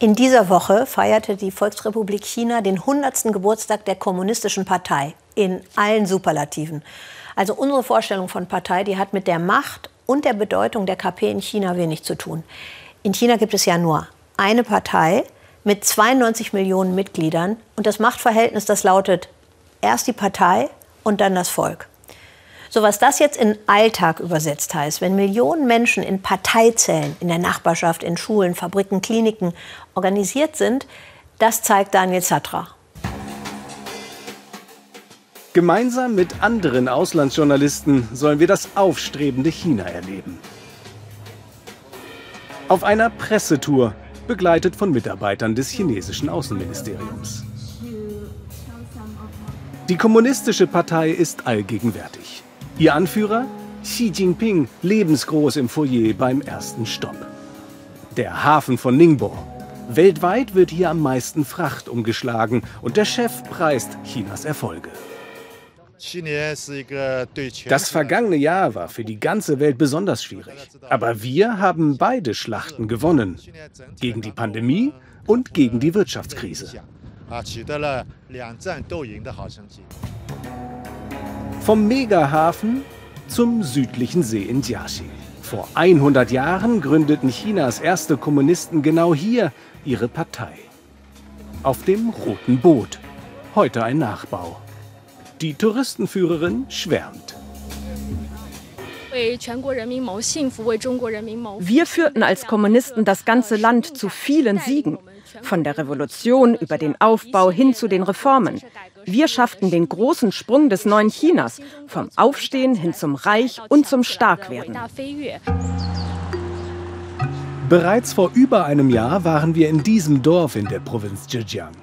In dieser Woche feierte die Volksrepublik China den 100. Geburtstag der Kommunistischen Partei in allen Superlativen. Also unsere Vorstellung von Partei, die hat mit der Macht und der Bedeutung der KP in China wenig zu tun. In China gibt es ja nur eine Partei mit 92 Millionen Mitgliedern und das Machtverhältnis, das lautet erst die Partei und dann das Volk. So was das jetzt in Alltag übersetzt heißt, wenn Millionen Menschen in Parteizellen, in der Nachbarschaft, in Schulen, Fabriken, Kliniken organisiert sind, das zeigt Daniel Zatra. Gemeinsam mit anderen Auslandsjournalisten sollen wir das aufstrebende China erleben. Auf einer Pressetour, begleitet von Mitarbeitern des chinesischen Außenministeriums. Die kommunistische Partei ist allgegenwärtig. Ihr Anführer? Xi Jinping lebensgroß im Foyer beim ersten Stopp. Der Hafen von Ningbo. Weltweit wird hier am meisten Fracht umgeschlagen und der Chef preist Chinas Erfolge. Das vergangene Jahr war für die ganze Welt besonders schwierig. Aber wir haben beide Schlachten gewonnen. Gegen die Pandemie und gegen die Wirtschaftskrise. Vom Megahafen zum südlichen See in Jiaxing. Vor 100 Jahren gründeten Chinas erste Kommunisten genau hier ihre Partei. Auf dem Roten Boot. Heute ein Nachbau. Die Touristenführerin schwärmt. Wir führten als Kommunisten das ganze Land zu vielen Siegen. Von der Revolution über den Aufbau hin zu den Reformen. Wir schafften den großen Sprung des neuen Chinas, vom Aufstehen hin zum Reich und zum Starkwerden. Bereits vor über einem Jahr waren wir in diesem Dorf in der Provinz Zhejiang,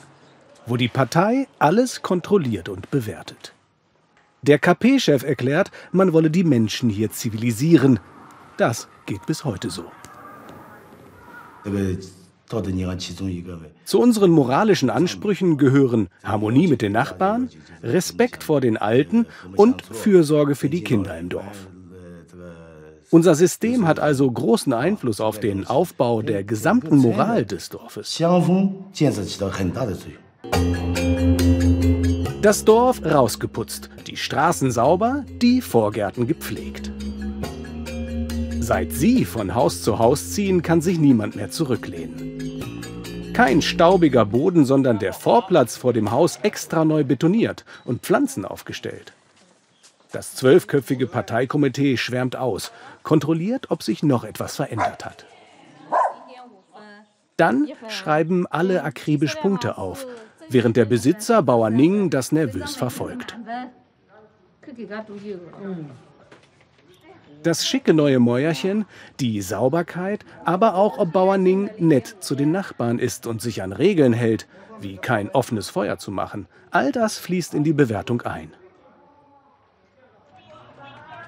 wo die Partei alles kontrolliert und bewertet. Der KP-Chef erklärt, man wolle die Menschen hier zivilisieren. Das geht bis heute so. Zu unseren moralischen Ansprüchen gehören Harmonie mit den Nachbarn, Respekt vor den Alten und Fürsorge für die Kinder im Dorf. Unser System hat also großen Einfluss auf den Aufbau der gesamten Moral des Dorfes. Das Dorf rausgeputzt, die Straßen sauber, die Vorgärten gepflegt. Seit sie von Haus zu Haus ziehen, kann sich niemand mehr zurücklehnen. Kein staubiger Boden, sondern der Vorplatz vor dem Haus extra neu betoniert und Pflanzen aufgestellt. Das zwölfköpfige Parteikomitee schwärmt aus, kontrolliert, ob sich noch etwas verändert hat. Dann schreiben alle akribisch Punkte auf während der Besitzer Bauer Ning das nervös verfolgt. Das schicke neue Mäuerchen, die Sauberkeit, aber auch ob Bauer Ning nett zu den Nachbarn ist und sich an Regeln hält, wie kein offenes Feuer zu machen, all das fließt in die Bewertung ein.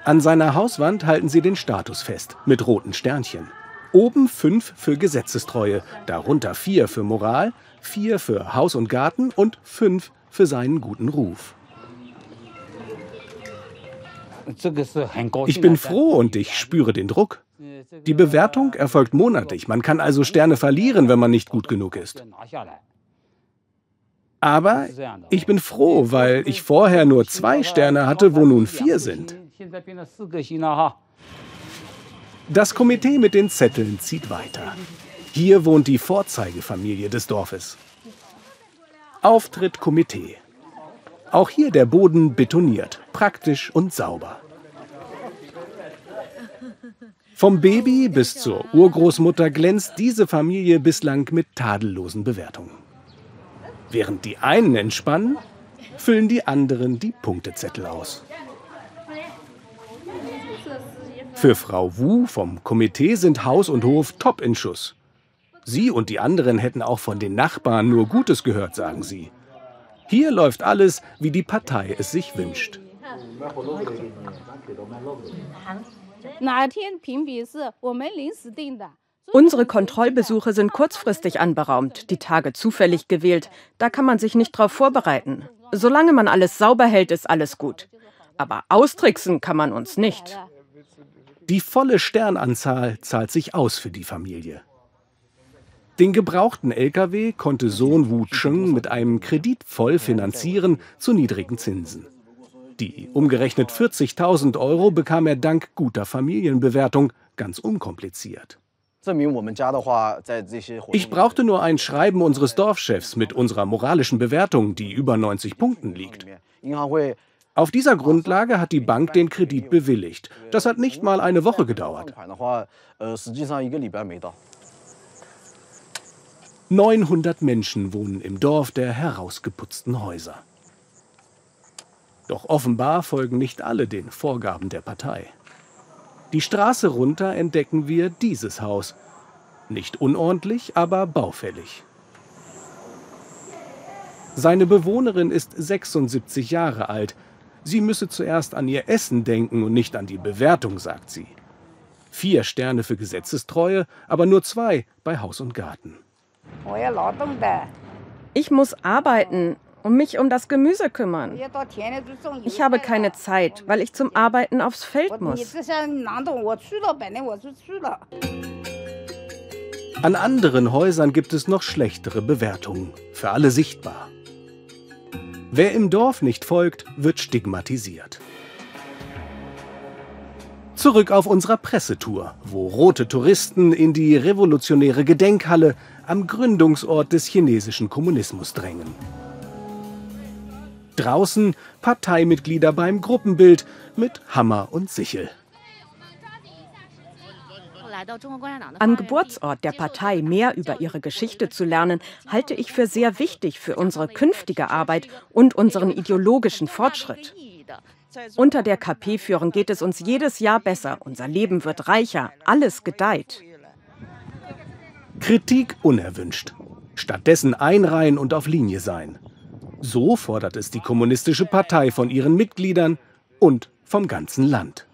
An seiner Hauswand halten sie den Status fest, mit roten Sternchen. Oben fünf für Gesetzestreue, darunter vier für Moral, vier für Haus und Garten und fünf für seinen guten Ruf. Ich bin froh und ich spüre den Druck. Die Bewertung erfolgt monatlich. Man kann also Sterne verlieren, wenn man nicht gut genug ist. Aber ich bin froh, weil ich vorher nur zwei Sterne hatte, wo nun vier sind. Das Komitee mit den Zetteln zieht weiter. Hier wohnt die Vorzeigefamilie des Dorfes. Auftritt Komitee. Auch hier der Boden betoniert, praktisch und sauber. Vom Baby bis zur Urgroßmutter glänzt diese Familie bislang mit tadellosen Bewertungen. Während die einen entspannen, füllen die anderen die Punktezettel aus. Für Frau Wu vom Komitee sind Haus und Hof top in Schuss. Sie und die anderen hätten auch von den Nachbarn nur Gutes gehört, sagen sie. Hier läuft alles, wie die Partei es sich wünscht. Unsere Kontrollbesuche sind kurzfristig anberaumt, die Tage zufällig gewählt. Da kann man sich nicht drauf vorbereiten. Solange man alles sauber hält, ist alles gut. Aber austricksen kann man uns nicht. Die volle Sternanzahl zahlt sich aus für die Familie. Den gebrauchten LKW konnte Sohn Wu Cheng mit einem Kredit voll finanzieren zu niedrigen Zinsen. Die umgerechnet 40.000 Euro bekam er dank guter Familienbewertung ganz unkompliziert. Ich brauchte nur ein Schreiben unseres Dorfchefs mit unserer moralischen Bewertung, die über 90 Punkten liegt. Auf dieser Grundlage hat die Bank den Kredit bewilligt. Das hat nicht mal eine Woche gedauert. 900 Menschen wohnen im Dorf der herausgeputzten Häuser. Doch offenbar folgen nicht alle den Vorgaben der Partei. Die Straße runter entdecken wir dieses Haus. Nicht unordentlich, aber baufällig. Seine Bewohnerin ist 76 Jahre alt. Sie müsse zuerst an ihr Essen denken und nicht an die Bewertung, sagt sie. Vier Sterne für Gesetzestreue, aber nur zwei bei Haus und Garten. Ich muss arbeiten und mich um das Gemüse kümmern. Ich habe keine Zeit, weil ich zum Arbeiten aufs Feld muss. An anderen Häusern gibt es noch schlechtere Bewertungen, für alle sichtbar. Wer im Dorf nicht folgt, wird stigmatisiert. Zurück auf unserer Pressetour, wo rote Touristen in die revolutionäre Gedenkhalle am Gründungsort des chinesischen Kommunismus drängen. Draußen Parteimitglieder beim Gruppenbild mit Hammer und Sichel. Am Geburtsort der Partei mehr über ihre Geschichte zu lernen, halte ich für sehr wichtig für unsere künftige Arbeit und unseren ideologischen Fortschritt. Unter der KP-Führung geht es uns jedes Jahr besser, unser Leben wird reicher, alles gedeiht. Kritik unerwünscht. Stattdessen einreihen und auf Linie sein. So fordert es die Kommunistische Partei von ihren Mitgliedern und vom ganzen Land.